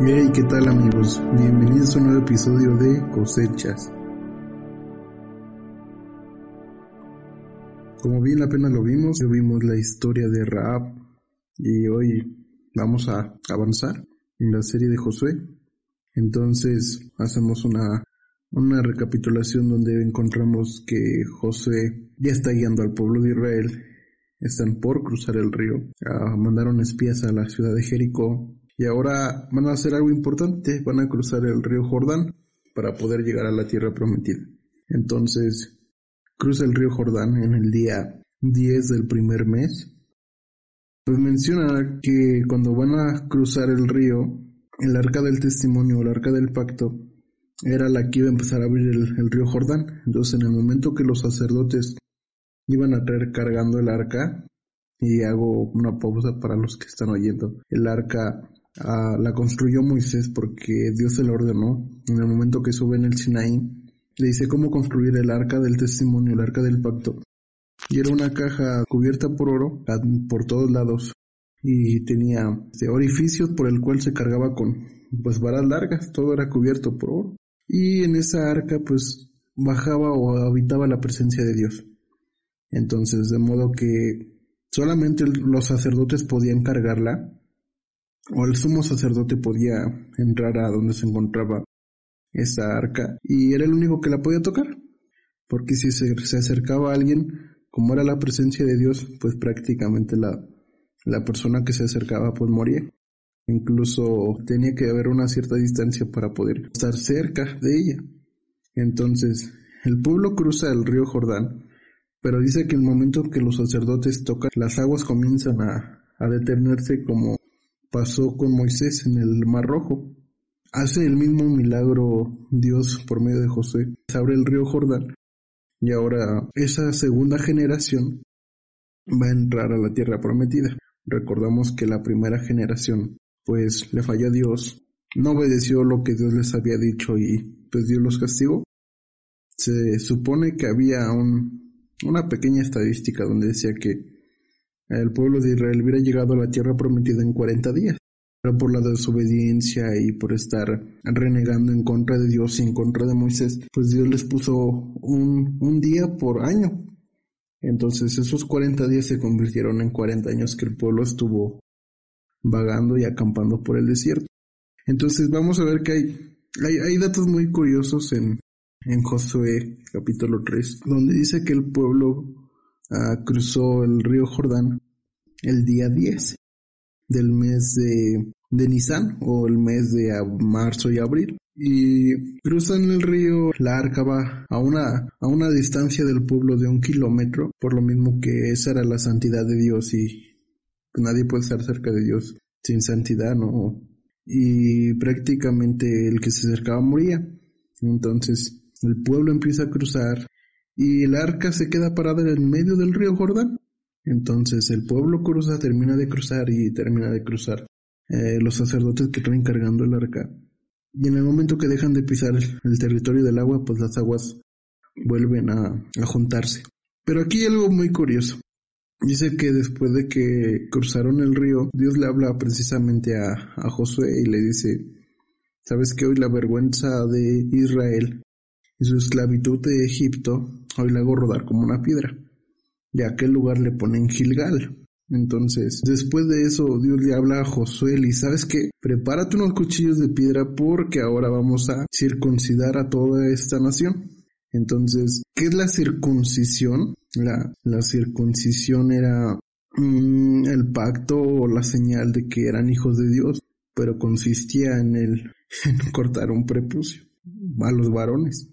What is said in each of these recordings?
Hey, ¿qué tal amigos? Bienvenidos a un nuevo episodio de Cosechas. Como bien apenas lo vimos, vimos la historia de Raab y hoy vamos a avanzar en la serie de Josué. Entonces hacemos una, una recapitulación donde encontramos que Josué ya está guiando al pueblo de Israel. Están por cruzar el río. Ah, mandaron espías a la ciudad de Jericó y ahora van a hacer algo importante, van a cruzar el río Jordán para poder llegar a la tierra prometida. Entonces, cruza el río Jordán en el día 10 del primer mes. Pues menciona que cuando van a cruzar el río, el arca del testimonio el arca del pacto era la que iba a empezar a abrir el, río Jordán. Entonces, en el momento que los sacerdotes iban a traer cargando el arca, y hago una pausa para los que están oyendo, el arca Ah, la construyó Moisés porque Dios se ordenó. En el momento que sube en el Sinaí, le dice cómo construir el arca del testimonio, el arca del pacto. Y era una caja cubierta por oro por todos lados y tenía este, orificios por el cual se cargaba con pues varas largas, todo era cubierto por oro. Y en esa arca pues bajaba o habitaba la presencia de Dios. Entonces, de modo que solamente los sacerdotes podían cargarla o el sumo sacerdote podía entrar a donde se encontraba esa arca y era el único que la podía tocar. Porque si se, acercaba a alguien, como era la presencia de Dios, pues prácticamente la, persona que se acercaba pues moría. Incluso tenía que haber una cierta distancia para poder estar cerca de ella. Entonces, el pueblo cruza el río Jordán, pero dice que el momento que los sacerdotes tocan, las aguas comienzan a detenerse como pasó con Moisés en el Mar Rojo. Hace el mismo milagro Dios por medio de José. Se abre el río Jordán y ahora esa segunda generación va a entrar a la tierra prometida. Recordamos que la primera generación pues le falló a Dios, no obedeció lo que Dios les había dicho y pues Dios los castigó. Se supone que había un, una pequeña estadística donde decía que el pueblo de Israel hubiera llegado a la tierra prometida en 40 días. Pero por la desobediencia y por estar renegando en contra de Dios y en contra de Moisés, pues Dios les puso un, un día por año. Entonces esos 40 días se convirtieron en 40 años que el pueblo estuvo vagando y acampando por el desierto. Entonces vamos a ver que hay, hay, datos muy curiosos en, en Josué capítulo 3, donde dice que el pueblo Ah, cruzó el río Jordán el día 10 del mes de, de Nisan o el mes de marzo y abril. Y cruzan el río, la arca va a una, a una distancia del pueblo de un kilómetro, por lo mismo que esa era la santidad de Dios y nadie puede estar cerca de Dios sin santidad, ¿no? Y prácticamente el que se acercaba moría. Entonces el pueblo empieza a cruzar y el arca se queda parada en medio del río Jordán. Entonces el pueblo cruza, termina de cruzar y termina de cruzar eh, los sacerdotes que están cargando el arca. Y en el momento que dejan de pisar el, territorio del agua, pues las aguas vuelven a, juntarse. Pero aquí hay algo muy curioso. Dice que después de que cruzaron el río, Dios le habla precisamente a, a Josué y le dice, sabes que hoy la vergüenza de Israel y su esclavitud de Egipto hoy la hago rodar como una piedra. Y aquel lugar le ponen Gilgal. Entonces, después de eso, Dios le habla a Josué y sabes qué, prepárate unos cuchillos de piedra porque ahora vamos a circuncidar a toda esta nación. Entonces, ¿qué es la circuncisión? La, la circuncisión era mm, el pacto o la señal de que eran hijos de Dios, pero consistía en el en cortar un prepucio a los varones.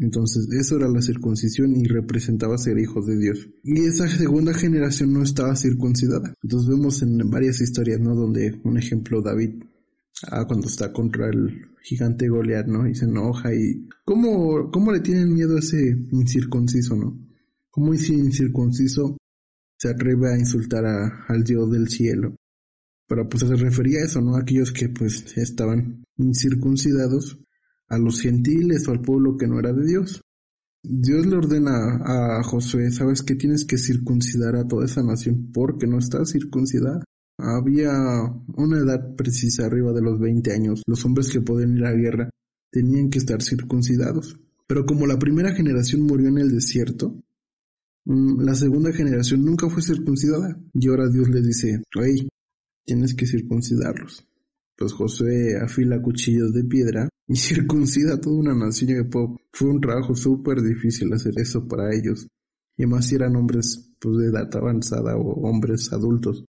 Entonces, eso era la circuncisión y representaba ser hijos de Dios. Y esa segunda generación no estaba circuncidada. Entonces vemos en varias historias, ¿no? Donde, un ejemplo, David, ah, cuando está contra el gigante Goliat, ¿no? Y se enoja y... ¿Cómo, cómo le tienen miedo a ese incircunciso, ¿no? ¿Cómo ese incircunciso se atreve a insultar al Dios del cielo? Pero pues se refería a eso, ¿no? Aquellos que pues estaban incircuncidados a los gentiles o al pueblo que no era de Dios. Dios le ordena a Josué, sabes que tienes que circuncidar a toda esa nación porque no está circuncidada. había una edad precisa arriba de los 20 años. Los hombres que podían ir a la guerra tenían que estar circuncidados. Pero como la primera generación murió en el desierto, mm, la segunda generación nunca fue circuncidada. Y ahora Dios les dice, hey, tienes que circuncidarlos. Pues Josué afila cuchillos de piedra y circuncida a toda una nación. Fue un trabajo súper difícil hacer eso para ellos. Y más si eran hombres pues, de edad avanzada o hombres adultos,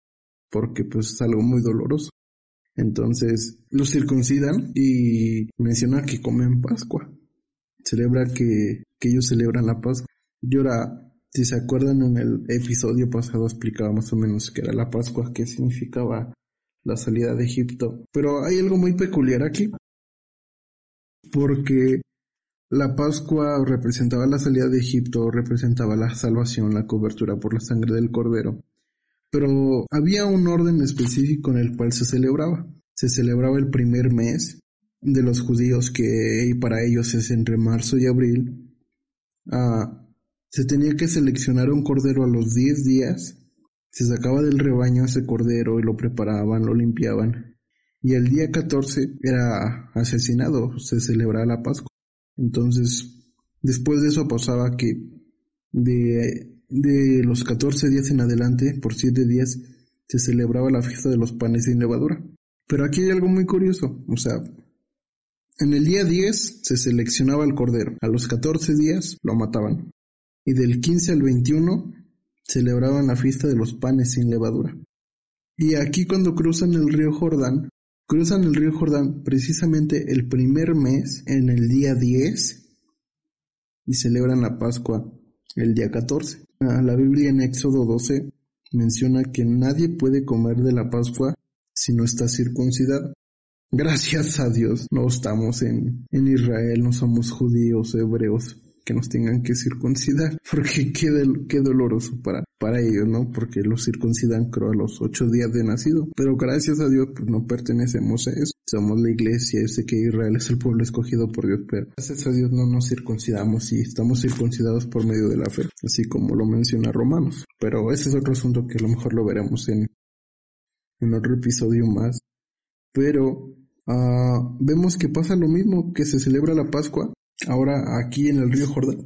porque pues es algo muy doloroso. Entonces los circuncidan y menciona que comen Pascua. Celebra que, que ellos celebran la Pascua. Y ahora, si se acuerdan en el episodio pasado explicaba más o menos qué era la Pascua, qué significaba la salida de Egipto. Pero hay algo muy peculiar aquí. Porque la Pascua representaba la salida de Egipto, representaba la salvación, la cobertura por la sangre del cordero. Pero había un orden específico en el cual se celebraba. Se celebraba el primer mes de los judíos que para ellos es entre marzo y abril. Ah, se tenía que seleccionar un cordero a los 10 días. Se sacaba del rebaño ese cordero y lo preparaban, lo limpiaban. Y el día 14 era asesinado, se celebraba la Pascua. Entonces, después de eso pasaba que de, los 14 días en adelante, por 7 días, se celebraba la fiesta de los panes sin levadura. Pero aquí hay algo muy curioso, o sea, en el día 10 se seleccionaba el cordero, a los 14 días lo mataban, y del 15 al 21 celebraban la fiesta de los panes sin levadura. Y aquí cuando cruzan el río Jordán, Cruzan el río Jordán precisamente el primer mes en el día 10 y celebran la Pascua el día 14. Ah, la Biblia en Éxodo 12 menciona que nadie puede comer de la Pascua si no está circuncidado. Gracias a Dios no estamos en, en Israel, no somos judíos, hebreos, que nos tengan que circuncidar, porque qué, qué doloroso para, para ellos, ¿no? Porque los circuncidan creo a los ocho días de nacido, pero gracias a Dios pues no pertenecemos a eso, somos la iglesia, yo sé que Israel es el pueblo escogido por Dios, pero gracias a Dios no nos circuncidamos y estamos circuncidados por medio de la fe, así como lo menciona Romanos, pero ese es otro asunto que a lo mejor lo veremos en, en otro episodio más, pero uh, vemos que pasa lo mismo, que se celebra la Pascua ahora aquí en el río Jordán,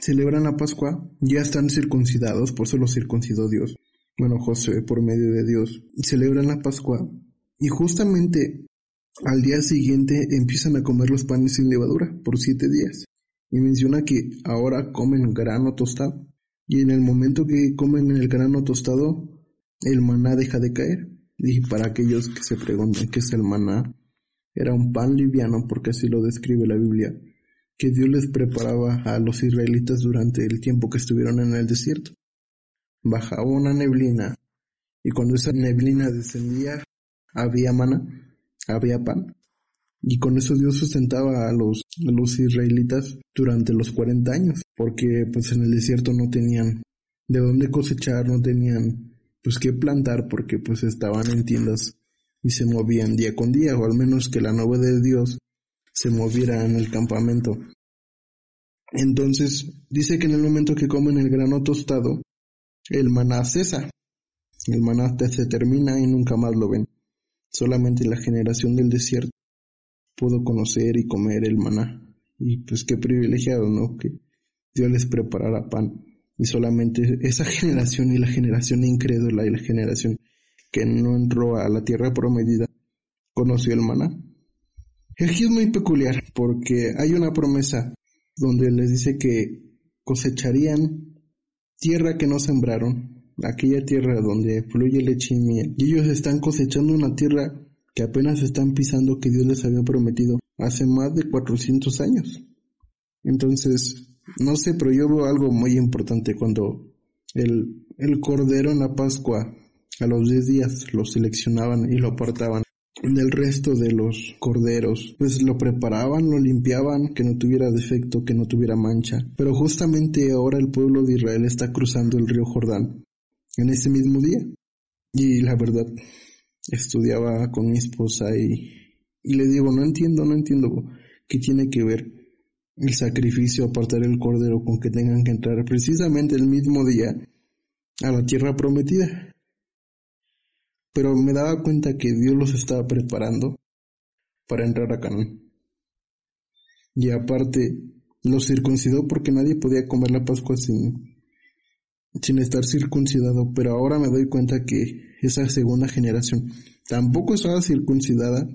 celebran la Pascua, ya están circuncidados, por eso los circuncidó Dios. Bueno, José, por medio de Dios, celebran la Pascua, y justamente al día siguiente empiezan a comer los panes sin levadura por siete días. Y menciona que ahora comen grano tostado. Y en el momento que comen el grano tostado, el maná deja de caer. Y para aquellos que se preguntan qué es el maná, era un pan liviano, porque así lo describe la Biblia, que Dios les preparaba a los israelitas durante el tiempo que estuvieron en el desierto. Bajaba una neblina, y cuando esa neblina descendía, había mana, había pan. Y con eso Dios sustentaba a los, a los israelitas durante los 40 años, porque pues en el desierto no tenían de dónde cosechar, no tenían pues qué plantar, porque pues estaban en tiendas y se movían día con día, o al menos que la nube de Dios se moviera en el campamento. Entonces, dice que en el momento que comen el grano tostado, el maná cesa. El maná se termina y nunca más lo ven. Solamente la generación del desierto pudo conocer y comer el maná. Y pues qué privilegiado, ¿no? Que Dios les preparara pan. Y solamente esa generación y la generación incrédula y la generación que no entró a la tierra prometida, conoció el maná. Aquí es muy peculiar porque hay una promesa donde les dice que cosecharían tierra que no sembraron, aquella tierra donde fluye leche y miel. Y ellos están cosechando una tierra que apenas están pisando que Dios les había prometido hace más de 400 años. Entonces, no sé, pero yo veo algo muy importante cuando el, el cordero en la Pascua a los diez días lo seleccionaban y lo apartaban del resto de los corderos, pues lo preparaban, lo limpiaban, que no tuviera defecto, que no tuviera mancha. Pero justamente ahora el pueblo de Israel está cruzando el río Jordán en ese mismo día. Y la verdad, estudiaba con mi esposa y, y le digo, no entiendo, no entiendo qué tiene que ver el sacrificio, apartar el cordero con que tengan que entrar precisamente el mismo día a la tierra prometida. Pero me daba cuenta que Dios los estaba preparando para entrar a Canaán. Y aparte, los circuncidó porque nadie podía comer la Pascua sin, sin estar circuncidado, pero ahora me doy cuenta que esa segunda generación tampoco estaba circuncidada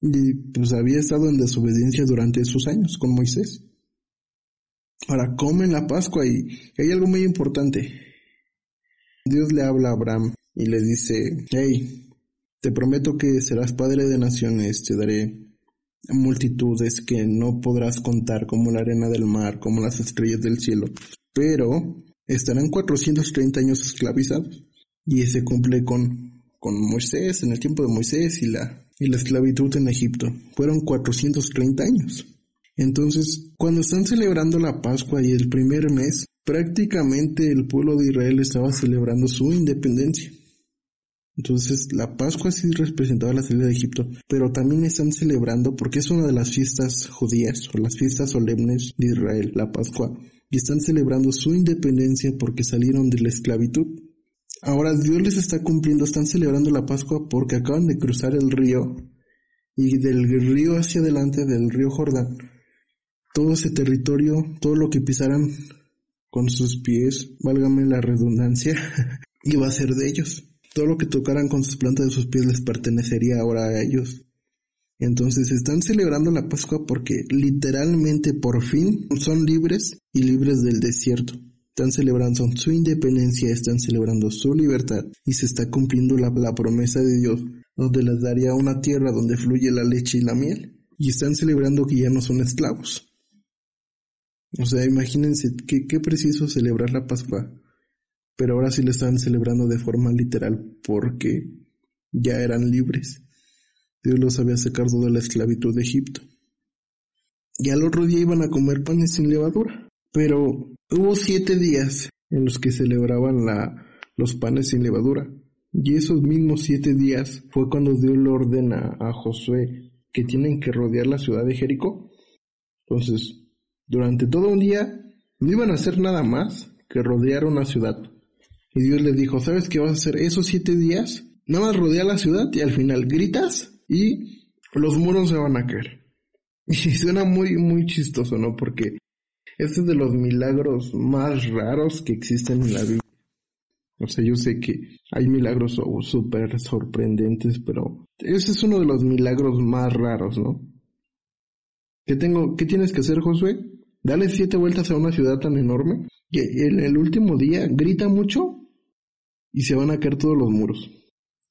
y pues había estado en desobediencia durante esos años con Moisés. Ahora comen la Pascua y hay algo muy importante. Dios le habla a Abraham y le dice, hey, te prometo que serás padre de naciones, te daré multitudes que no podrás contar como la arena del mar, como las estrellas del cielo, pero estarán 430 años esclavizados. Y se cumple con, con Moisés, en el tiempo de Moisés y la, y la esclavitud en Egipto. Fueron 430 años. Entonces, cuando están celebrando la Pascua y el primer mes, prácticamente el pueblo de Israel estaba celebrando su independencia. Entonces, la Pascua sí representaba la salida de Egipto, pero también están celebrando porque es una de las fiestas judías o las fiestas solemnes de Israel, la Pascua, y están celebrando su independencia porque salieron de la esclavitud. Ahora Dios les está cumpliendo, están celebrando la Pascua porque acaban de cruzar el río y del río hacia adelante, del río Jordán, todo ese territorio, todo lo que pisaran con sus pies, válgame la redundancia, iba a ser de ellos. Todo lo que tocaran con sus plantas de sus pies les pertenecería ahora a ellos. Entonces están celebrando la Pascua porque literalmente por fin son libres y libres del desierto. Están celebrando su independencia, están celebrando su libertad y se está cumpliendo la, promesa de Dios donde les daría una tierra donde fluye la leche y la miel. Y están celebrando que ya no son esclavos. O sea, imagínense qué, preciso celebrar la Pascua pero ahora sí lo estaban celebrando de forma literal porque ya eran libres. Dios los había sacado de la esclavitud de Egipto. Y al otro día iban a comer panes sin levadura. Pero hubo siete días en los que celebraban los panes sin levadura. Y esos mismos siete días fue cuando Dios le ordena a Josué que tienen que rodear la ciudad de Jericó. Entonces, durante todo un día no iban a hacer nada más que rodear una ciudad. Y Dios le dijo, ¿sabes qué vas a hacer esos siete días? Nada más rodea la ciudad y al final gritas y los muros se van a caer. Y suena muy, muy chistoso, ¿no? Porque este es de los milagros más raros que existen en la Biblia. O sea, yo sé que hay milagros súper sorprendentes, pero ese es uno de los milagros más raros, ¿no? ¿Qué tengo, qué tienes que hacer, Josué? Dale siete vueltas a una ciudad tan enorme que en el último día grita mucho y se van a caer todos los muros.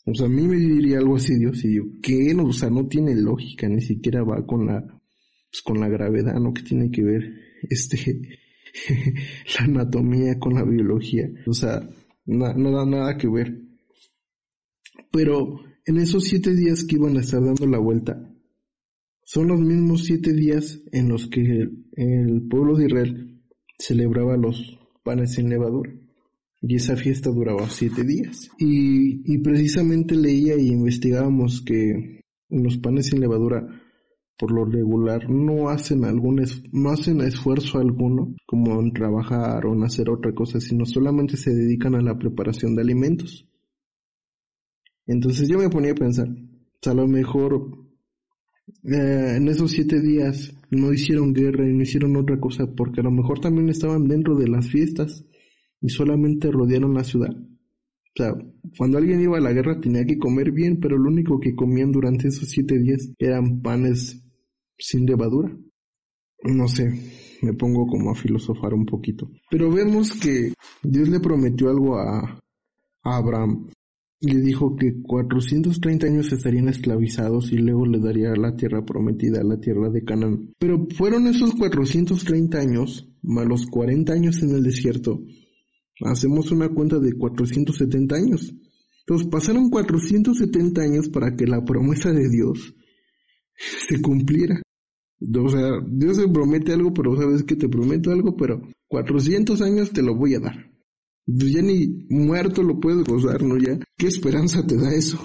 O sea, a mí me diría algo así Dios y yo, ¿qué? No, o sea, no tiene lógica, ni siquiera va con la, pues, con la gravedad, ¿no? Que tiene que ver este, la anatomía con la biología. O sea, no da nada que ver. Pero en esos siete días que iban a estar dando la vuelta, son los mismos siete días en los que el pueblo de Israel celebraba los panes sin levadura. Y esa fiesta duraba siete días. Y, precisamente leía y investigábamos que los panes sin levadura por lo regular no hacen algún no hacen esfuerzo alguno como en trabajar o en hacer otra cosa, sino solamente se dedican a la preparación de alimentos. Entonces yo me ponía a pensar, a lo mejor eh, en esos siete días no hicieron guerra y no hicieron otra cosa porque a lo mejor también estaban dentro de las fiestas y solamente rodearon la ciudad. O sea, cuando alguien iba a la guerra tenía que comer bien, pero lo único que comían durante esos siete días eran panes sin levadura. No sé, me pongo como a filosofar un poquito. Pero vemos que Dios le prometió algo a, a Abraham. Le dijo que 430 años estarían esclavizados y luego le daría la tierra prometida, la tierra de Canaán. Pero fueron esos 430 años, más los 40 años en el desierto, hacemos una cuenta de 470 años. Entonces pasaron 470 años para que la promesa de Dios se cumpliera. O sea, Dios te promete algo, pero sabes que te prometo algo, pero 400 años te lo voy a dar. Pues ya ni muerto lo puedes gozar, ¿no? Ya, ¿qué esperanza te da eso?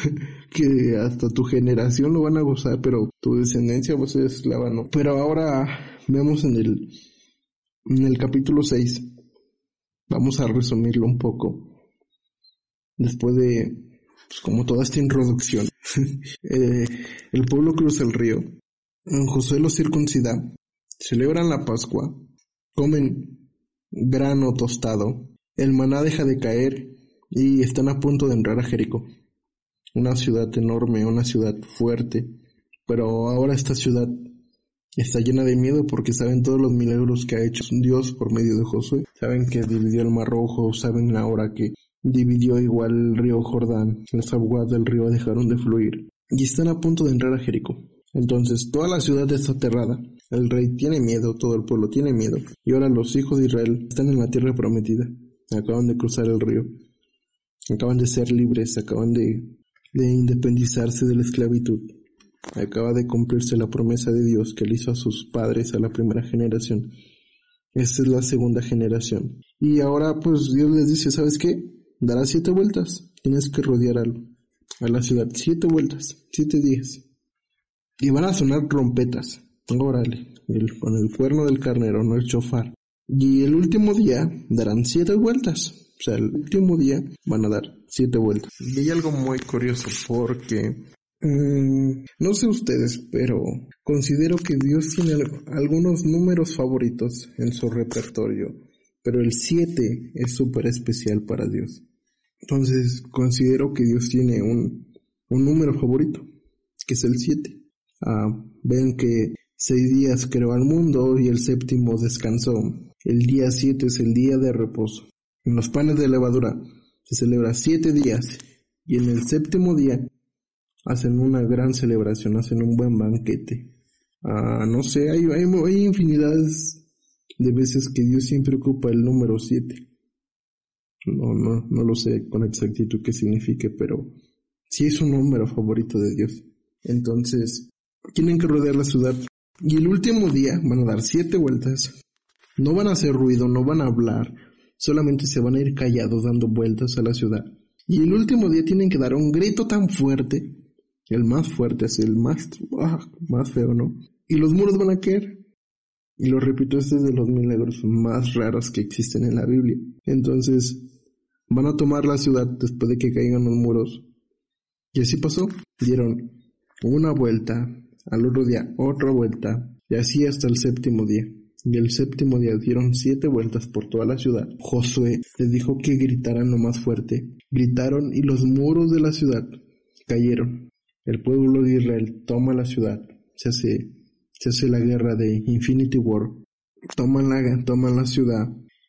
que hasta tu generación lo van a gozar, pero tu descendencia va a esclava, ¿no? Pero ahora vemos en el, en el capítulo 6 Vamos a resumirlo un poco. Después de pues como toda esta introducción, eh, el pueblo cruza el río, José los circuncida, celebran la Pascua, comen grano tostado, el maná deja de caer y están a punto de entrar a Jericó, una ciudad enorme, una ciudad fuerte, pero ahora esta ciudad está llena de miedo porque saben todos los milagros que ha hecho Dios por medio de Josué. Saben que dividió el mar rojo, saben ahora que dividió igual el río Jordán, las aguas del río dejaron de fluir y están a punto de entrar a Jericó. Entonces toda la ciudad está aterrada, el rey tiene miedo, todo el pueblo tiene miedo. Y ahora los hijos de Israel están en la tierra prometida, acaban de cruzar el río, acaban de ser libres, acaban de independizarse de la esclavitud Acaba de cumplirse la promesa de Dios que le hizo a sus padres a la primera generación. Esta es la segunda generación. Y ahora pues Dios les dice, ¿sabes qué? Darás siete vueltas. Tienes que rodear a la ciudad. Siete vueltas. Siete días. Y van a sonar trompetas. Órale. con el cuerno del carnero, no el chofar. Y el último día darán siete vueltas. O sea, el último día van a dar siete vueltas. Y hay algo muy curioso porque Mm, no sé ustedes, pero considero que Dios tiene algunos números favoritos en su repertorio, pero el 7 es súper especial para Dios. Entonces considero que Dios tiene un, un número favorito, que es el 7. Ah, ven que seis días creó al mundo y el séptimo descansó. El día 7 es el día de reposo. En los panes de levadura se celebra siete días y en el séptimo día hacen una gran celebración, hacen un buen banquete. Ah, no sé, hay, hay, infinidades de veces que Dios siempre ocupa el número 7. No, no, no lo sé con exactitud qué signifique, pero sí es un número favorito de Dios. Entonces, tienen que rodear la ciudad. Y el último día van a dar siete vueltas. No van a hacer ruido, no van a hablar. Solamente se van a ir callados dando vueltas a la ciudad. Y el último día tienen que dar un grito tan fuerte el más fuerte es el más, ah, más feo, ¿no? Y los muros van a caer. Y lo repito, este es de los milagros más raros que existen en la Biblia. Entonces, van a tomar la ciudad después de que caigan los muros. Y así pasó. Dieron una vuelta, al otro día otra vuelta, y así hasta el séptimo día. Y el séptimo día dieron siete vueltas por toda la ciudad. Josué les dijo que gritaran lo más fuerte. Gritaron y los muros de la ciudad cayeron. El pueblo de Israel toma la ciudad, se hace, se hace la guerra de Infinity War, toman la, toman la ciudad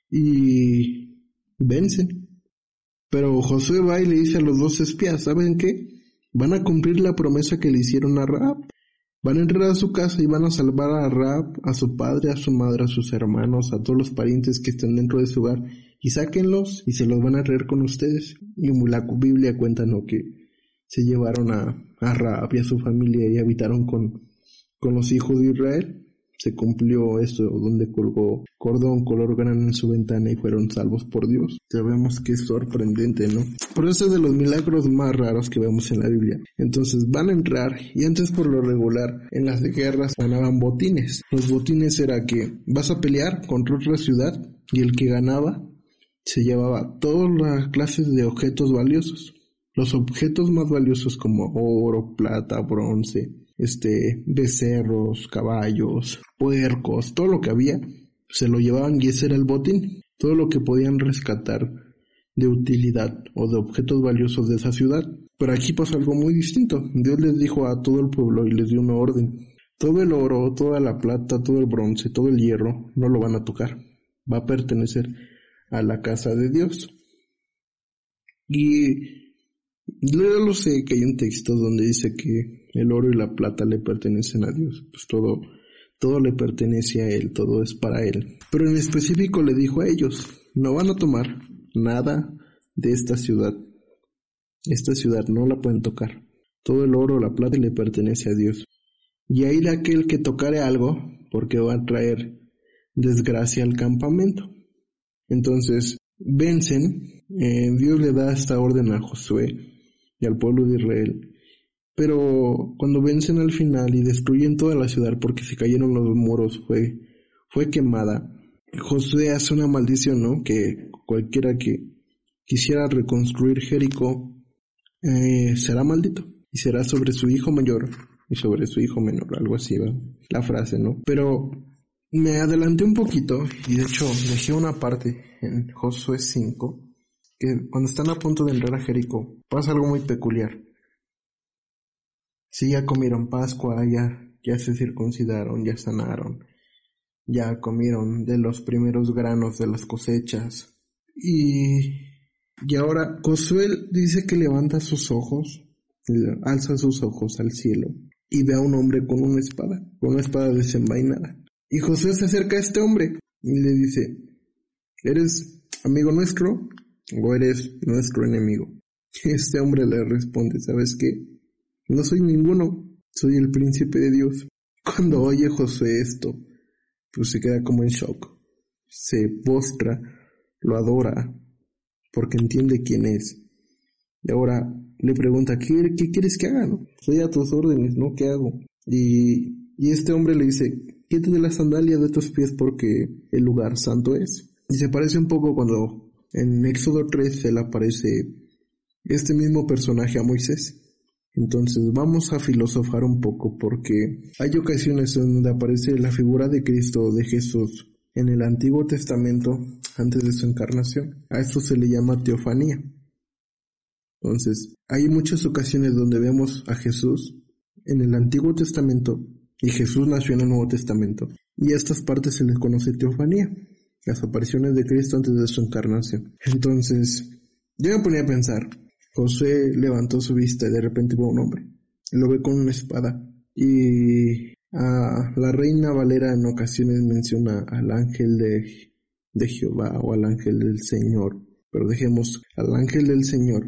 y vencen. Pero Josué va y le dice a los dos espías, ¿saben qué? Van a cumplir la promesa que le hicieron a Raab. Van a entrar a su casa y van a salvar a Raab, a su padre, a su madre, a sus hermanos, a todos los parientes que estén dentro de su hogar y sáquenlos y se los van a traer con ustedes. Y la Biblia cuenta ¿no? que se llevaron a, a y a su familia y habitaron con, los hijos de Israel. Se cumplió esto donde colgó cordón color grande en su ventana y fueron salvos por Dios. Sabemos que es sorprendente, ¿no? Pero ese es de los milagros más raros que vemos en la Biblia. Entonces van a entrar y antes por lo regular en las guerras ganaban botines. Los botines era que vas a pelear contra otra ciudad y el que ganaba se llevaba todas las clases de objetos valiosos. Los objetos más valiosos como oro, plata, bronce, este, becerros, caballos, puercos, todo lo que había, se lo llevaban y ese era el botín. Todo lo que podían rescatar de utilidad o de objetos valiosos de esa ciudad. Pero aquí pasa algo muy distinto. Dios les dijo a todo el pueblo y les dio una orden. Todo el oro, toda la plata, todo el bronce, todo el hierro, no lo van a tocar. Va a pertenecer a la casa de Dios. Y lo sé que hay un texto donde dice que el oro y la plata le pertenecen a Dios. Pues todo, todo le pertenece a Él, todo es para Él. Pero en específico le dijo a ellos, no van a tomar nada de esta ciudad. Esta ciudad no la pueden tocar. Todo el oro la plata le pertenece a Dios. Y ahí de aquel que tocare algo, porque va a traer desgracia al campamento. Entonces, vencen, eh, Dios le da esta orden a Josué y al pueblo de Israel. Pero cuando vencen al final y destruyen toda la ciudad porque se cayeron los muros, fue, fue quemada. Josué hace una maldición, ¿no? Que cualquiera que quisiera reconstruir Jericó eh, será maldito y será sobre su hijo mayor y sobre su hijo menor, algo así, ¿verdad? la frase, ¿no? Pero me adelanté un poquito y de hecho dejé una parte en Josué 5 que cuando están a punto de entrar a Jericó pasa algo muy peculiar. Si ya comieron Pascua, ya, ya se circuncidaron, ya sanaron, ya comieron de los primeros granos de las cosechas. Y, y ahora Josué dice que levanta sus ojos, alza sus ojos al cielo y ve a un hombre con una espada, con una espada desenvainada. Y Josué se acerca a este hombre y le dice, ¿eres amigo nuestro o eres nuestro enemigo? Este hombre le responde, ¿sabes qué? No soy ninguno, soy el príncipe de Dios. Cuando oye Josué esto, pues se queda como en shock. Se postra, lo adora, porque entiende quién es. Y ahora le pregunta, ¿qué, qué quieres que haga? No? Soy a tus órdenes, ¿no? ¿Qué hago? Y, y este hombre le dice, quítate la sandalia de tus pies porque el lugar santo es. Y se parece un poco cuando en Éxodo 3 se le aparece este mismo personaje a Moisés. Entonces vamos a filosofar un poco porque hay ocasiones donde aparece la figura de Cristo de Jesús en el Antiguo Testamento antes de su encarnación. A esto se le llama teofanía. Entonces, hay muchas ocasiones donde vemos a Jesús en el Antiguo Testamento y Jesús nació en el Nuevo Testamento. Y a estas partes se les conoce teofanía, las apariciones de Cristo antes de su encarnación. Entonces, yo me ponía a pensar, José levantó su vista y de repente vio a un hombre. Lo ve con una espada. Y a la reina Valera en ocasiones menciona al ángel de, de Jehová o al ángel del Señor. Pero dejemos al ángel del Señor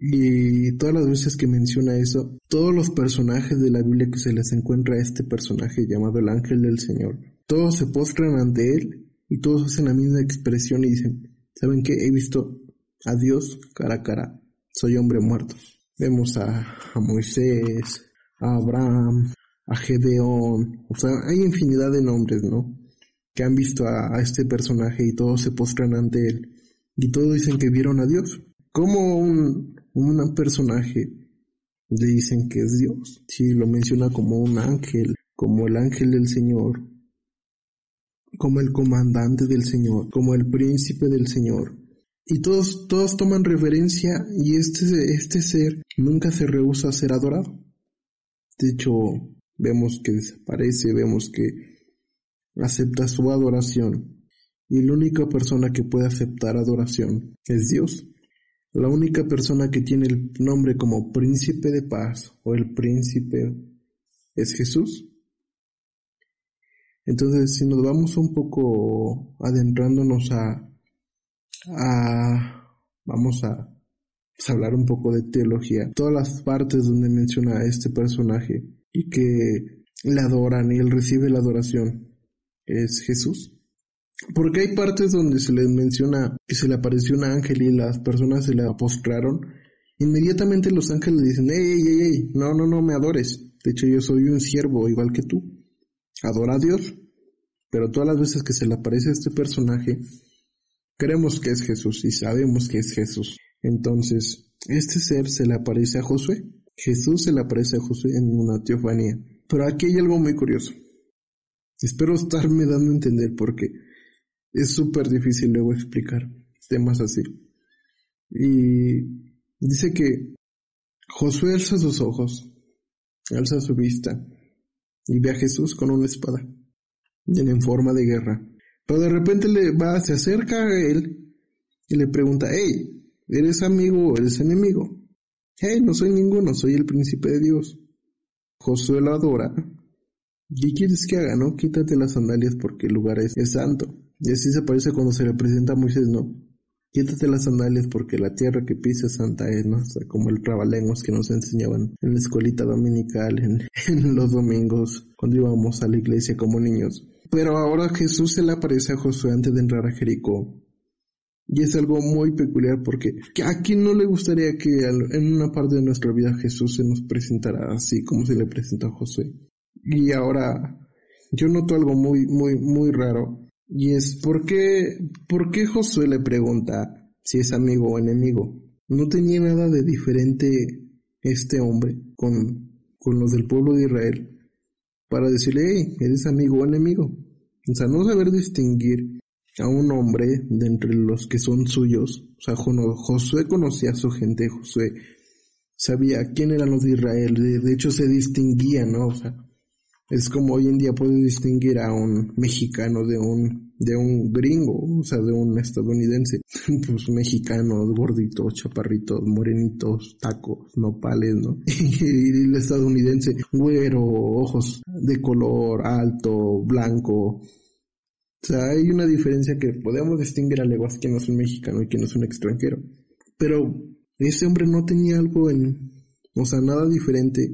y todas las veces que menciona eso, todos los personajes de la Biblia que se les encuentra a este personaje llamado el ángel del Señor, todos se postran ante él y todos hacen la misma expresión y dicen, ¿saben qué? He visto a Dios cara a cara, soy hombre muerto. Vemos a, Moisés, a Abraham, a Gedeón, o sea, hay infinidad de nombres, ¿no? Que han visto a, a este personaje y todos se postran ante él y todos dicen que vieron a Dios. Como un, un personaje le dicen que es Dios. Si lo menciona como un ángel, como el ángel del Señor, como el comandante del Señor, como el príncipe del Señor. Y todos, todos toman referencia y este, este ser nunca se rehúsa a ser adorado. De hecho, vemos que desaparece, vemos que acepta su adoración. Y la única persona que puede aceptar adoración es Dios. La única persona que tiene el nombre como príncipe de paz o el príncipe es Jesús. Entonces, si nos vamos un poco adentrándonos a, a vamos a pues, hablar un poco de teología, todas las partes donde menciona a este personaje y que le adoran y él recibe la adoración es Jesús. Porque hay partes donde se les menciona que se le apareció un ángel y las personas se le postraron. Inmediatamente los ángeles dicen, ey, ey, ey, no, no, no me adores. De hecho, yo soy un siervo igual que tú. Adora a Dios. Pero todas las veces que se le aparece a este personaje, creemos que es Jesús y sabemos que es Jesús. Entonces, este ser se le aparece a Josué. Jesús se le aparece a Josué en una teofanía. Pero aquí hay algo muy curioso. Espero estarme dando a entender porque es súper difícil luego explicar temas así. Y dice que Josué alza sus ojos, alza su vista y ve a Jesús con una espada, en forma de guerra. Pero de repente le va, se acerca a él y le pregunta, hey, ¿eres amigo o eres enemigo? Hey, no soy ninguno, soy el príncipe de Dios. Josué lo adora. ¿Qué quieres que haga, no? Quítate las sandalias porque el lugar es santo. Y así se parece cuando se le presenta a Moisés, ¿no? Quítate las sandalias porque la tierra que pisa santa es, sea, como el trabalenguas que nos enseñaban en la escuelita dominical, en, los domingos, cuando íbamos a la iglesia como niños. Pero ahora Jesús se le aparece a Josué antes de entrar a Jericó. Y es algo muy peculiar porque a quién no le gustaría que en una parte de nuestra vida Jesús se nos presentara así como se le presentó a Josué. Y ahora yo noto algo muy, muy, muy raro y es, ¿por qué, ¿por qué Josué le pregunta si es amigo o enemigo? No tenía nada de diferente este hombre con, con los del pueblo de Israel para decirle, hey, eres amigo o enemigo. O sea, no saber distinguir a un hombre de entre los que son suyos. O sea, Josué conocía a su gente, Josué sabía quién eran los de Israel, de, hecho se distinguía, ¿no? O sea, es como hoy en día puedes distinguir a un mexicano de un, de un gringo, o sea, de un estadounidense, pues mexicanos, gorditos, chaparritos, morenitos, tacos, nopales, ¿no? y el estadounidense, güero, ojos de color alto, blanco, o sea, hay una diferencia que podemos distinguir a leguas quién es un mexicano y quién es un extranjero. Pero ese hombre no tenía algo en, o sea, nada diferente.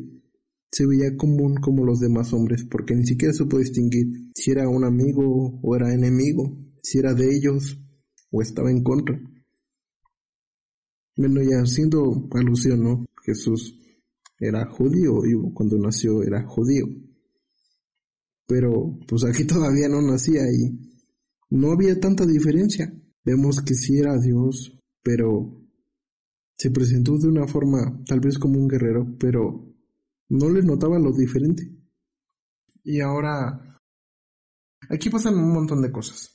Se veía común como los demás hombres, porque ni siquiera puede distinguir si era un amigo o era enemigo, si era de ellos o estaba en contra. Bueno, ya haciendo alusión, ¿no? Jesús era judío y cuando nació era judío pero pues aquí todavía no nacía y no había tanta diferencia. Vemos que sí era Dios, pero se presentó de una forma tal vez como un guerrero, pero no le notaba lo diferente. Y ahora, aquí pasan un montón de cosas.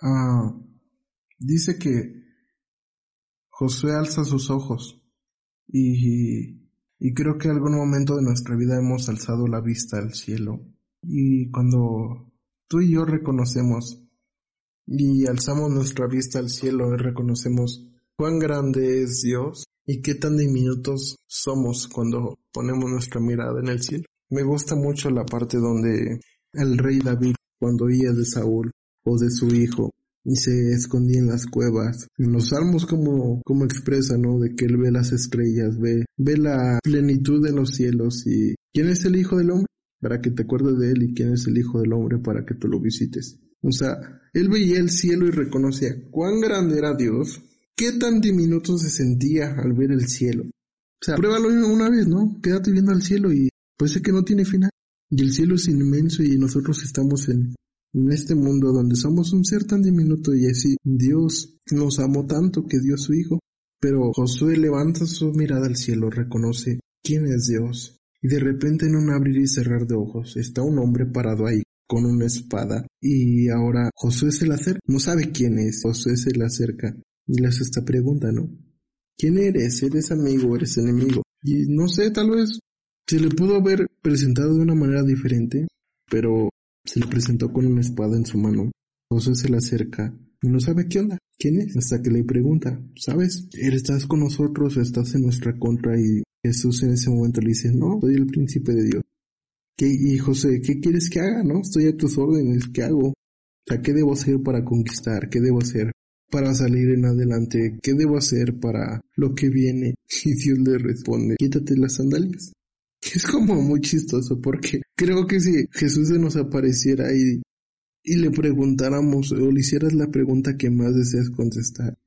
Ah, dice que Josué alza sus ojos y y creo que algún momento de nuestra vida hemos alzado la vista al cielo. Y cuando tú y yo reconocemos y alzamos nuestra vista al cielo y reconocemos cuán grande es Dios y qué tan diminutos somos cuando ponemos nuestra mirada en el cielo. Me gusta mucho la parte donde el rey David, cuando oía de Saúl o de su hijo, y se escondía en las cuevas. En los salmos como, como expresa, ¿no? De que él ve las estrellas, ve, ve la plenitud de los cielos y ¿quién es el Hijo del Hombre? Para que te acuerdes de él y quién es el Hijo del Hombre para que tú lo visites. O sea, él veía el cielo y reconocía cuán grande era Dios, qué tan diminuto se sentía al ver el cielo. O sea, pruébalo una vez, ¿no? Quédate viendo al cielo y pues sé que no tiene final. Y el cielo es inmenso y nosotros estamos en, en este mundo donde somos un ser tan diminuto y así Dios nos amó tanto que dio a su Hijo. Pero Josué levanta su mirada al cielo, reconoce quién es Dios. Y de repente en un abrir y cerrar de ojos está un hombre parado ahí con una espada. Y ahora Josué se le acerca, no sabe quién es. Josué se le acerca y le hace esta pregunta, ¿no? ¿Quién eres? ¿Eres amigo eres enemigo? Y no sé, tal vez se le pudo haber presentado de una manera diferente, pero se le presentó con una espada en su mano. José se le acerca y no sabe qué onda, quién es, hasta que le pregunta, ¿sabes? ¿Estás con nosotros o estás en nuestra contra? Y Jesús en ese momento le dice, no, soy el príncipe de Dios. ¿Qué, y José, ¿qué quieres que haga? No, estoy a tus órdenes, ¿qué hago? O sea, ¿qué debo hacer para conquistar? ¿Qué debo hacer para salir en adelante? ¿Qué debo hacer para lo que viene? Y Dios le responde, quítate las sandalias. Es como muy chistoso porque creo que si Jesús se nos apareciera y, y le preguntáramos o le hicieras la pregunta que más deseas contestar.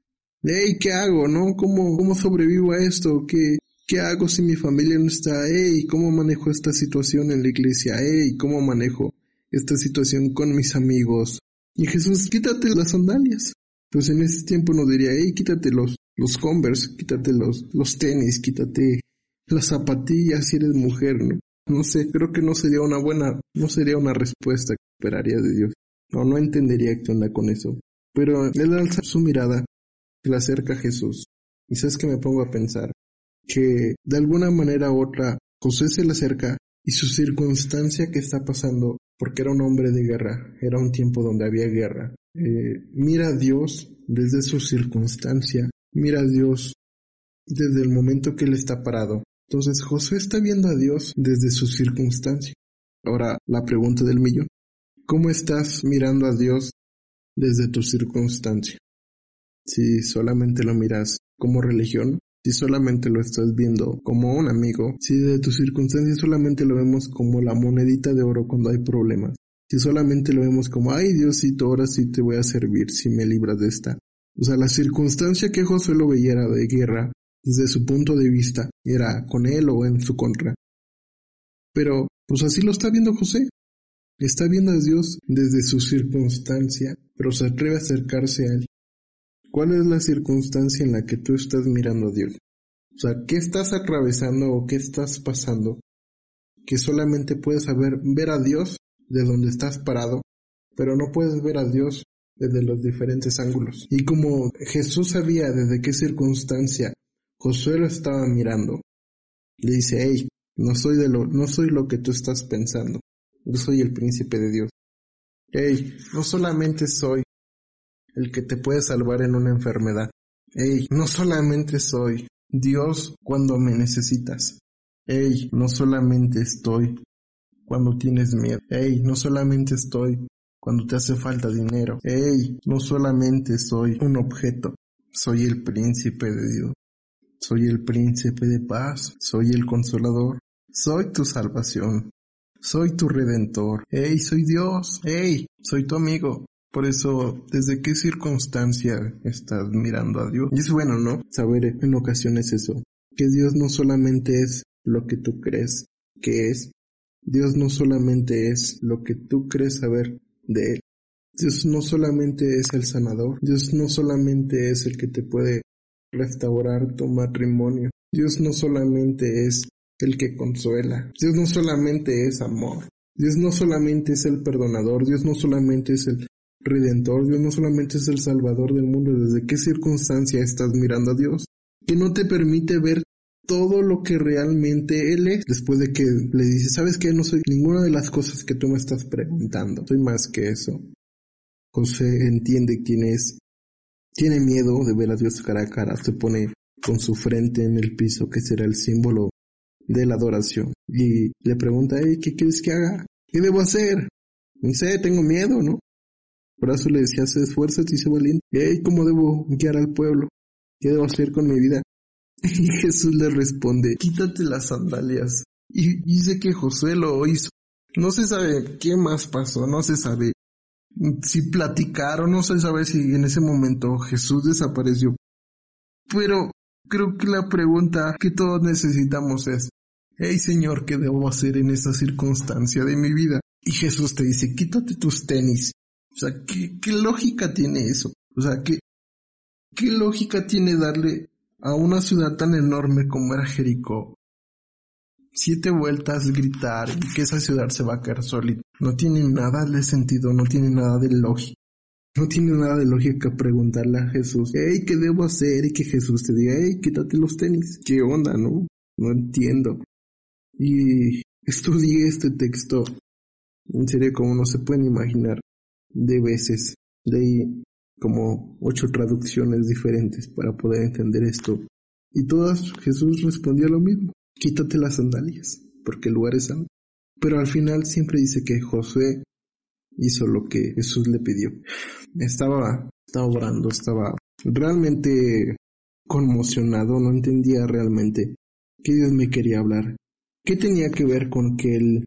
Hey, ¿qué hago? ¿No? ¿Cómo, cómo sobrevivo a esto? ¿Qué, ¿Qué hago si mi familia no está? Hey, ¿cómo manejo esta situación en la iglesia? Hey, ¿cómo manejo esta situación con mis amigos? Y Jesús, quítate las sandalias. Pues en ese tiempo nos diría, hey, quítate los, los Converse, quítate los, los tenis, quítate las zapatillas si eres mujer, ¿no? No sé, creo que no sería una buena, no sería una respuesta que esperaría de Dios. No, no entendería qué onda con eso. Pero él alza su mirada, le acerca a Jesús. Y sabes que me pongo a pensar que de alguna manera u otra José se le acerca y su circunstancia que está pasando, porque era un hombre de guerra, era un tiempo donde había guerra. Eh, mira a Dios desde su circunstancia, mira a Dios desde el momento que él está parado entonces José está viendo a Dios desde su circunstancia. Ahora la pregunta del millón. ¿Cómo estás mirando a Dios desde tu circunstancia? Si solamente lo miras como religión, si solamente lo estás viendo como un amigo, si de tu circunstancia solamente lo vemos como la monedita de oro cuando hay problemas, si solamente lo vemos como, ay Diosito, ahora sí te voy a servir si me libras de esta. O sea, la circunstancia que José lo veía de guerra desde su punto de vista, era con él o en su contra. Pero, pues así lo está viendo José. Está viendo a Dios desde su circunstancia, pero se atreve a acercarse a él ¿Cuál es la circunstancia en la que tú estás mirando a Dios? O sea, ¿qué estás atravesando o qué estás pasando? Que solamente puedes saber ver a Dios de donde estás parado, pero no puedes ver a Dios desde los diferentes ángulos. Y como Jesús sabía desde qué circunstancia Josué lo estaba mirando, le dice, hey, no soy de lo, no soy lo que tú estás pensando. Yo soy el príncipe de Dios. Hey, no solamente soy el que te puede salvar en una enfermedad. Hey, no solamente soy Dios cuando me necesitas. Hey, no solamente estoy cuando tienes miedo. Hey, no solamente estoy cuando te hace falta dinero. Hey, no solamente soy un objeto, soy el príncipe de Dios. Soy el príncipe de paz, soy el consolador, soy tu salvación, soy tu redentor. Hey, soy Dios. Hey, soy tu amigo. Por eso, ¿desde qué circunstancia estás mirando a Dios? Y es bueno, ¿no? Saber en ocasiones eso. Que Dios no solamente es lo que tú crees que es. Dios no solamente es lo que tú crees saber de Él. Dios no solamente es el sanador. Dios no solamente es el que te puede restaurar tu matrimonio. Dios no solamente es el que consuela. Dios no solamente es amor. Dios no solamente es el perdonador. Dios no solamente es el redentor. Dios no solamente es el salvador del mundo. ¿Desde qué circunstancia estás mirando a Dios? Que no te permite ver todo lo que realmente Él es. Después de que le dice, ¿sabes qué? No soy ninguna de las cosas que tú me estás preguntando. Soy más que eso. José entiende quién es. Tiene miedo de ver a Dios cara a cara. Se pone con su frente en el piso, que será el símbolo de la adoración. Y le pregunta, ¿qué quieres que haga? ¿Qué debo hacer? No sé, tengo miedo, ¿no? Por eso le decía, se esfuerza y se valiente. Hey, ¿cómo debo guiar al pueblo? ¿Qué debo hacer con mi vida? Y Jesús le responde, quítate las sandalias. Y dice que José lo hizo. No se sabe qué más pasó, no se sabe si platicaron, no se sabe si en ese momento Jesús desapareció. Pero creo que la pregunta que todos necesitamos es, hey Señor, ¿qué debo hacer en esta circunstancia de mi vida? Y Jesús te dice, quítate tus tenis. O sea, ¿qué, lógica tiene eso? O sea, ¿qué, ¿qué lógica tiene darle a una ciudad tan enorme como era Jericó siete vueltas, gritar y que esa ciudad se va a caer solita? No tiene nada de sentido, no tiene nada de lógica. No tiene nada de lógica preguntarle a Jesús, hey, ¿qué debo hacer? Y que Jesús te diga, hey, quítate los tenis. ¿Qué onda, no? No entiendo. Y estudié este texto, en serio, como no se pueden imaginar, de veces. Leí como ocho traducciones diferentes para poder entender esto. Y todas Jesús respondió lo mismo. Quítate las sandalias, porque el lugar es santo. Pero al final siempre dice que Josué hizo lo que Jesús le pidió. Estaba, estaba orando, estaba realmente conmocionado, no entendía realmente qué Dios me quería hablar. ¿Qué tenía que ver con que el,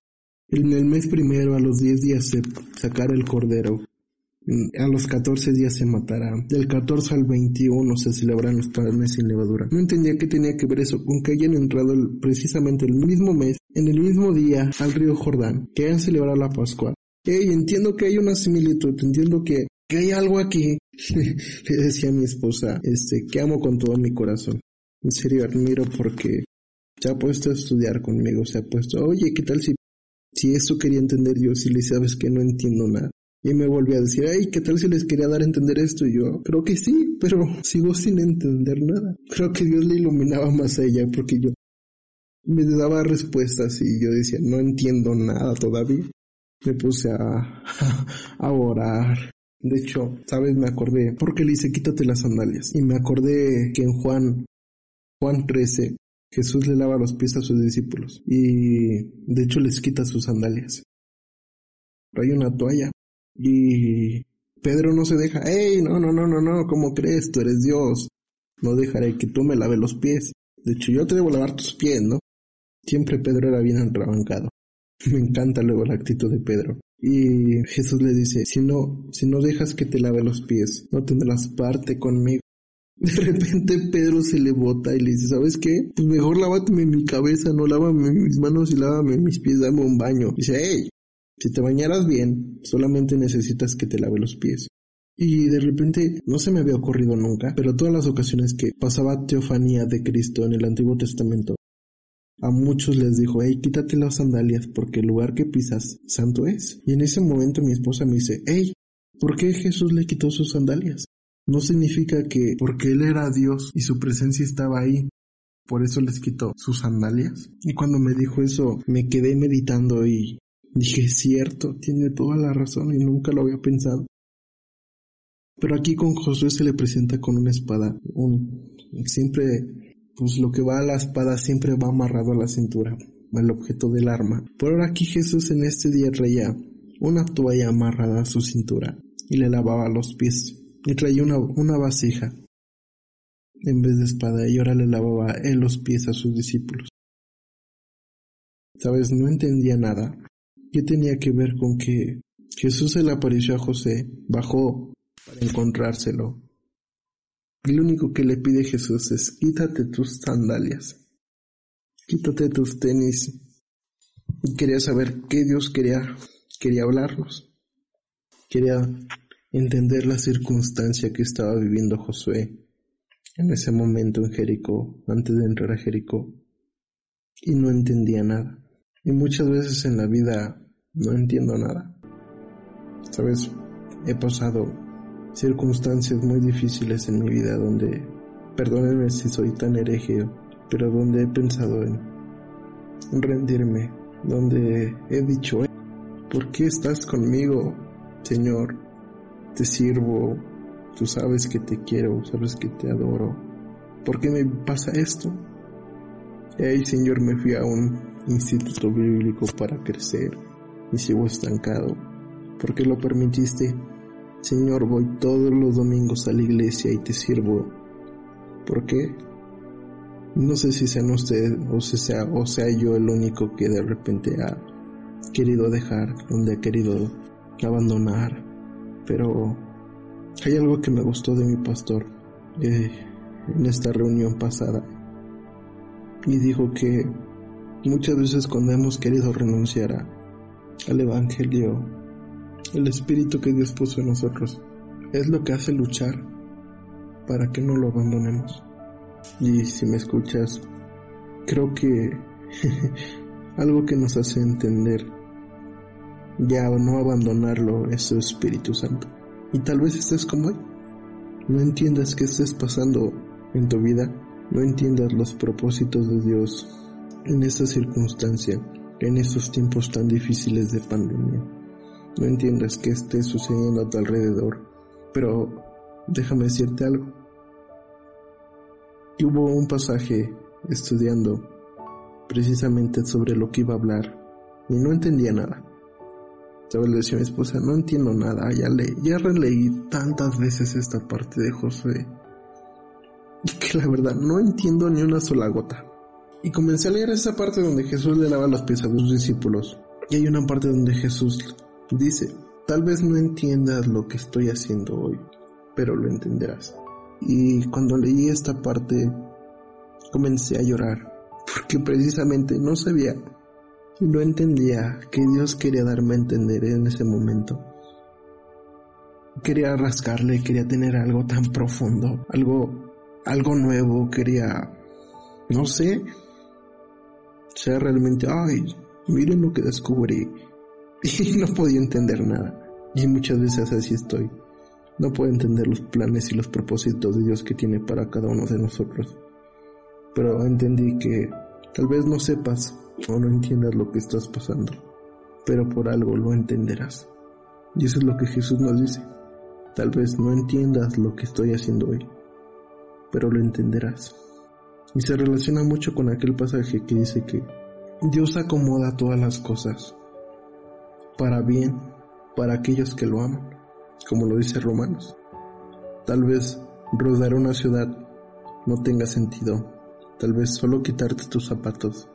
en el mes primero a los 10 días se sacara el cordero a los 14 días se matará. Del 14 al 21 se celebran los panes sin levadura. No entendía qué tenía que ver eso con que hayan entrado precisamente el mismo mes, en el mismo día, al río Jordán, que hayan celebrado la Pascua. Hey, entiendo que hay una similitud, entiendo que, que hay algo aquí. Le decía mi esposa, este, que amo con todo mi corazón. En serio, admiro porque se ha puesto a estudiar conmigo, se ha puesto, oye, ¿qué tal si, si eso quería entender yo, si le sabes que no entiendo nada? Y me volví a decir, ay, ¿qué tal si les quería dar a entender esto? Y yo, creo que sí, pero sigo sin entender nada. Creo que Dios le iluminaba más a ella porque yo me daba respuestas y yo decía, no entiendo nada todavía. Me puse a, a orar. De hecho, sabes, me acordé, porque le dice, quítate las sandalias. Y me acordé que en Juan, Juan 13, Jesús le lava los pies a sus discípulos. Y de hecho les quita sus sandalias. Hay una toalla y Pedro no se deja, ¡Ey! No, no, no, no, no, ¿cómo crees? Tú eres Dios. No dejaré que tú me laves los pies. De hecho, yo te debo lavar tus pies, ¿no? Siempre Pedro era bien entrabancado. Me encanta luego la actitud de Pedro. Y Jesús le dice, si no, si no dejas que te lave los pies, no tendrás parte conmigo. De repente Pedro se le bota y le dice, ¿sabes qué? Pues mejor lávame mi cabeza, no lávame mis manos y lávame mis pies, dame un baño. Dice, hey, si te bañaras bien, solamente necesitas que te lave los pies. Y de repente no se me había ocurrido nunca, pero todas las ocasiones que pasaba teofanía de Cristo en el Antiguo Testamento, a muchos les dijo, hey, quítate las sandalias porque el lugar que pisas santo es. Y en ese momento mi esposa me dice, hey, ¿por qué Jesús le quitó sus sandalias? No significa que porque Él era Dios y su presencia estaba ahí, por eso les quitó sus sandalias. Y cuando me dijo eso, me quedé meditando y dije, cierto, tiene toda la razón y nunca lo había pensado. Pero aquí con Josué se le presenta con una espada, un, siempre pues lo que va a la espada siempre va amarrado a la cintura, el objeto del arma. Por ahora aquí Jesús en este día traía una toalla amarrada a su cintura y le lavaba los pies y traía una, una vasija en vez de espada y ahora le lavaba él los pies a sus discípulos. Sabes, no entendía nada. ¿Qué tenía que ver con que Jesús se le apareció a José, bajó para encontrárselo lo único que le pide Jesús es quítate tus sandalias, quítate tus tenis. Y quería saber qué Dios quería, quería hablarnos. Quería entender la circunstancia que estaba viviendo Josué en ese momento en Jericó, antes de entrar a Jericó. Y no entendía nada. Y muchas veces en la vida no entiendo nada. Sabes, he pasado circunstancias muy difíciles en mi vida donde, perdónenme si soy tan hereje, pero donde he pensado en rendirme, donde he dicho, ¿por qué estás conmigo, Señor? Te sirvo, tú sabes que te quiero, sabes que te adoro. ¿Por qué me pasa esto? Hey, Señor, me fui a un instituto bíblico para crecer y sigo estancado. ¿Por qué lo permitiste? Señor, voy todos los domingos a la iglesia y te sirvo. ¿Por qué? No sé si sean ustedes o sea, yo el único que de repente ha querido dejar, donde ha querido abandonar. Pero hay algo que me gustó de mi pastor eh, en esta reunión pasada. Y dijo que muchas veces cuando hemos querido renunciar al Evangelio, el espíritu que Dios puso en nosotros es lo que hace luchar para que no lo abandonemos. Y si me escuchas, creo que algo que nos hace entender ya no abandonarlo es su Espíritu Santo. Y tal vez estés como él. No entiendas qué estés pasando en tu vida. No entiendas los propósitos de Dios en esta circunstancia, en estos tiempos tan difíciles de pandemia no entiendes qué esté sucediendo a tu alrededor, pero déjame decirte algo. Y hubo un pasaje estudiando precisamente sobre lo que iba a hablar y no entendía nada. ¿Sabes? Le decía a mi esposa, no entiendo nada, ya, le, ya releí tantas veces esta parte de Josué que la verdad no entiendo ni una sola gota. Y comencé a leer esa parte donde Jesús le lava los pies a sus discípulos. Y hay una parte donde Jesús Dice, tal vez no entiendas lo que estoy haciendo hoy, pero lo entenderás. Y cuando leí esta parte, comencé a llorar, porque precisamente no sabía no entendía que Dios quería darme a entender en ese momento. Quería rascarle, quería tener algo tan profundo, algo, algo nuevo, quería, no sé, sea realmente, ay, miren lo que descubrí, y no podía entender nada. Y muchas veces así estoy. No puedo entender los planes y los propósitos de Dios que tiene para cada uno de nosotros. Pero entendí que tal vez no sepas o no entiendas lo que estás pasando, pero por algo lo entenderás. Y eso es lo que Jesús nos dice. Tal vez no entiendas lo que estoy haciendo hoy, pero lo entenderás. Y se relaciona mucho con aquel pasaje que dice que Dios acomoda todas las cosas para bien para aquellos que lo aman, como lo dice Romanos. Tal vez rodar una ciudad no tenga sentido, tal vez solo quitarte tus zapatos,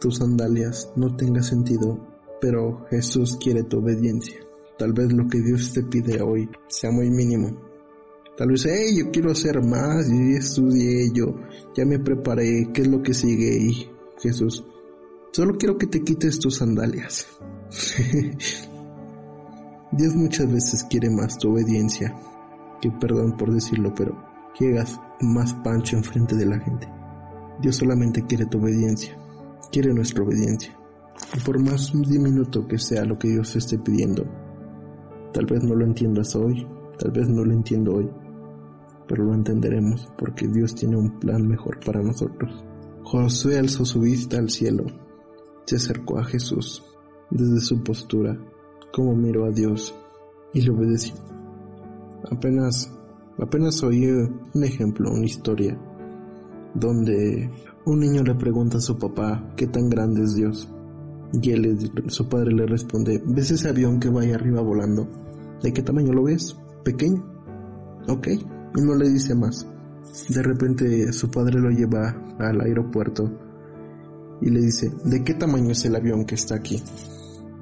tus sandalias no tenga sentido, pero Jesús quiere tu obediencia. Tal vez lo que Dios te pide hoy sea muy mínimo. Tal vez, hey, yo quiero hacer más, yo estudié, yo ya me preparé, ¿qué es lo que sigue? Y Jesús, solo quiero que te quites tus sandalias. Dios muchas veces quiere más tu obediencia que, perdón por decirlo, pero llegas más pancho enfrente de la gente. Dios solamente quiere tu obediencia, quiere nuestra obediencia. Y por más diminuto que sea lo que Dios esté pidiendo, tal vez no lo entiendas hoy, tal vez no lo entiendo hoy, pero lo entenderemos porque Dios tiene un plan mejor para nosotros. Josué alzó su vista al cielo, se acercó a Jesús desde su postura, como miró a Dios y le obedeció. Apenas, apenas oí un ejemplo, una historia, donde un niño le pregunta a su papá qué tan grande es Dios. Y él, su padre le responde, ¿ves ese avión que va ahí arriba volando? ¿De qué tamaño lo ves? Pequeño. Ok. Y no le dice más. De repente su padre lo lleva al aeropuerto y le dice, ¿de qué tamaño es el avión que está aquí?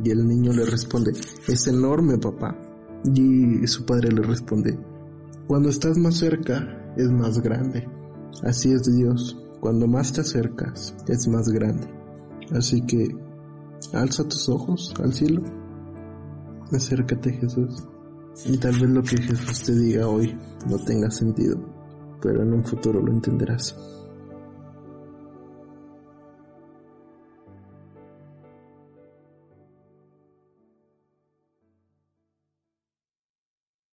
Y el niño le responde, es enorme papá. Y su padre le responde, cuando estás más cerca es más grande. Así es Dios, cuando más te acercas es más grande. Así que alza tus ojos al cielo, acércate Jesús. Y tal vez lo que Jesús te diga hoy no tenga sentido, pero en un futuro lo entenderás.